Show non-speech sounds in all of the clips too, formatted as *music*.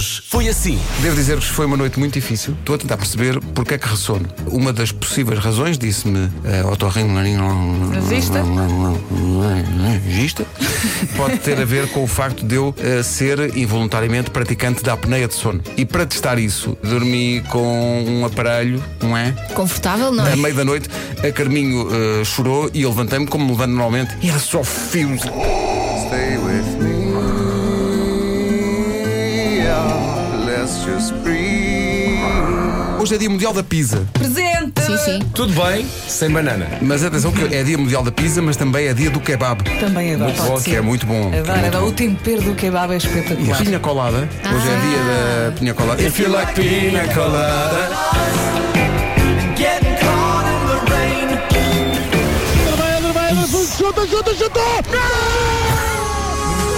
Hoje foi assim. Devo dizer-vos que foi uma noite muito difícil. Estou a tentar perceber porque é que ressono. Uma das possíveis razões, disse-me uh, Nazista? Nazista, pode ter a ver com o facto de eu uh, ser involuntariamente praticante da apneia de sono. E para testar isso, dormi com um aparelho, não é? Confortável, não é? À meia da noite, a Carminho uh, chorou e eu levantei-me como me levanto normalmente. E era só fios. Let's just breathe. Hoje é dia mundial da pizza. Presente! Sim, sim. Tudo bem, sem banana. Mas atenção que é dia mundial da pizza, mas também é dia do kebab. Também adoro. Muito bom, que é muito bom. Adoro, adoro. O tempero do kebab é E espetacular. pinha colada. Hoje é dia da pinha colada. If you like pina colada. In the rain.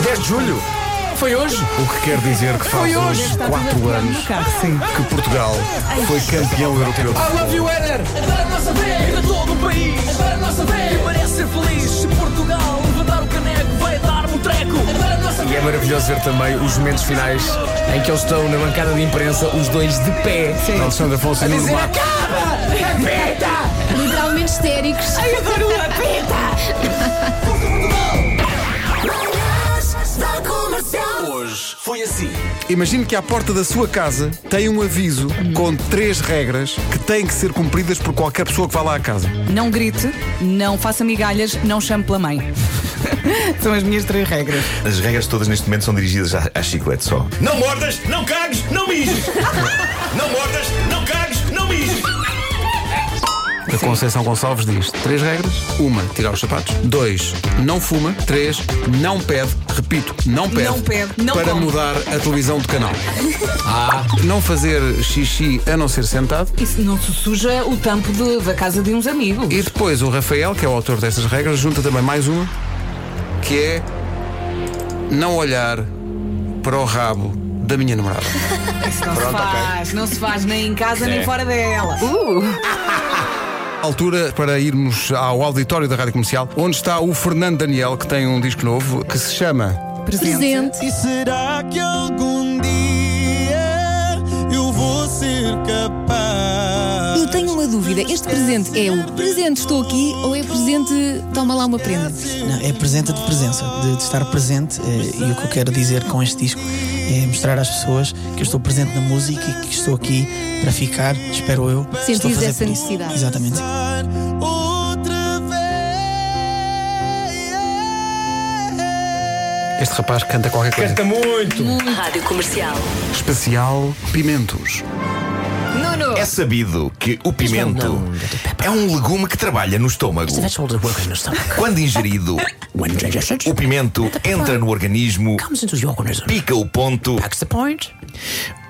10 de julho. Foi hoje. O que quer dizer que faz hoje Está tudo 4 apoiado anos sim. que Portugal foi campeão europeu I love you, Éder. Agora a nossa vez, para todo o país. Agora a nossa vez, parece ser feliz. Se Portugal levantar o caneco, vai dar-me um treco. Agora a nossa E é maravilhoso ver também os momentos finais em que eles estão na bancada de imprensa, os dois de pé. Alexandre Afonso e Nuno Dizer Matos. Literalmente histéricos. Hoje Imagine que à porta da sua casa tem um aviso com três regras que têm que ser cumpridas por qualquer pessoa que vá lá à casa. Não grite, não faça migalhas, não chame pela mãe. *laughs* São as minhas três regras. As regras todas neste momento são dirigidas à, à chiclete só. Não mordas, não cagues, não mijes! *laughs* não mordas, não cagues, não mijes! A Conceição Gonçalves diz três regras. Uma, tirar os sapatos. Dois, não fuma. Três, não pede. Repito, não pede. Não pede, não Para come. mudar a televisão de canal. *laughs* Ah. Não fazer xixi a não ser sentado. Isso não se suja o tampo de- da casa de uns amigos. E depois o Rafael, que é o autor destas regras, junta também mais uma, que é não olhar para o rabo da minha namorada. Isso não se faz, não se faz nem em casa nem fora dela. Uh! *laughs* Altura para irmos ao auditório da Rádio Comercial, onde está o Fernando Daniel, que tem um disco novo que se chama Presente. E será que algum dia eu vou ser capaz? Dúvida. Este presente é o presente estou aqui ou é presente toma lá uma prenda? Não, é presente de presença, de, de estar presente. eh, e o que eu quero dizer com este disco é mostrar às pessoas que eu estou presente na música e que estou aqui para ficar, espero eu. Sentires Estou a fazer essa por isso. necessidade. Exatamente. Este rapaz canta qualquer coisa. Canta muito. Rádio Comercial. Especial Pimentos. Nuno! É sabido que o pimento é um legume que trabalha no estômago. Quando ingerido, *laughs* o pimento entra no organismo, pica o ponto,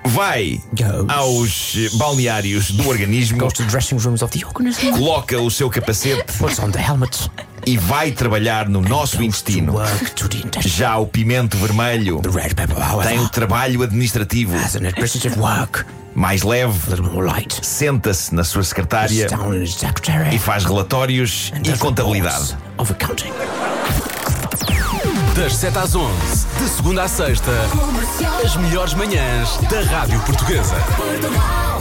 vai aos balneários do organismo, coloca o seu capacete e vai trabalhar no nosso intestino. Já o pimento vermelho tem o trabalho administrativo mais leve, senta-se na sua secretária e faz relatórios e contabilidade. Das 7 às 11, de segunda à sexta, as melhores manhãs da Rádio Portuguesa. Portugal.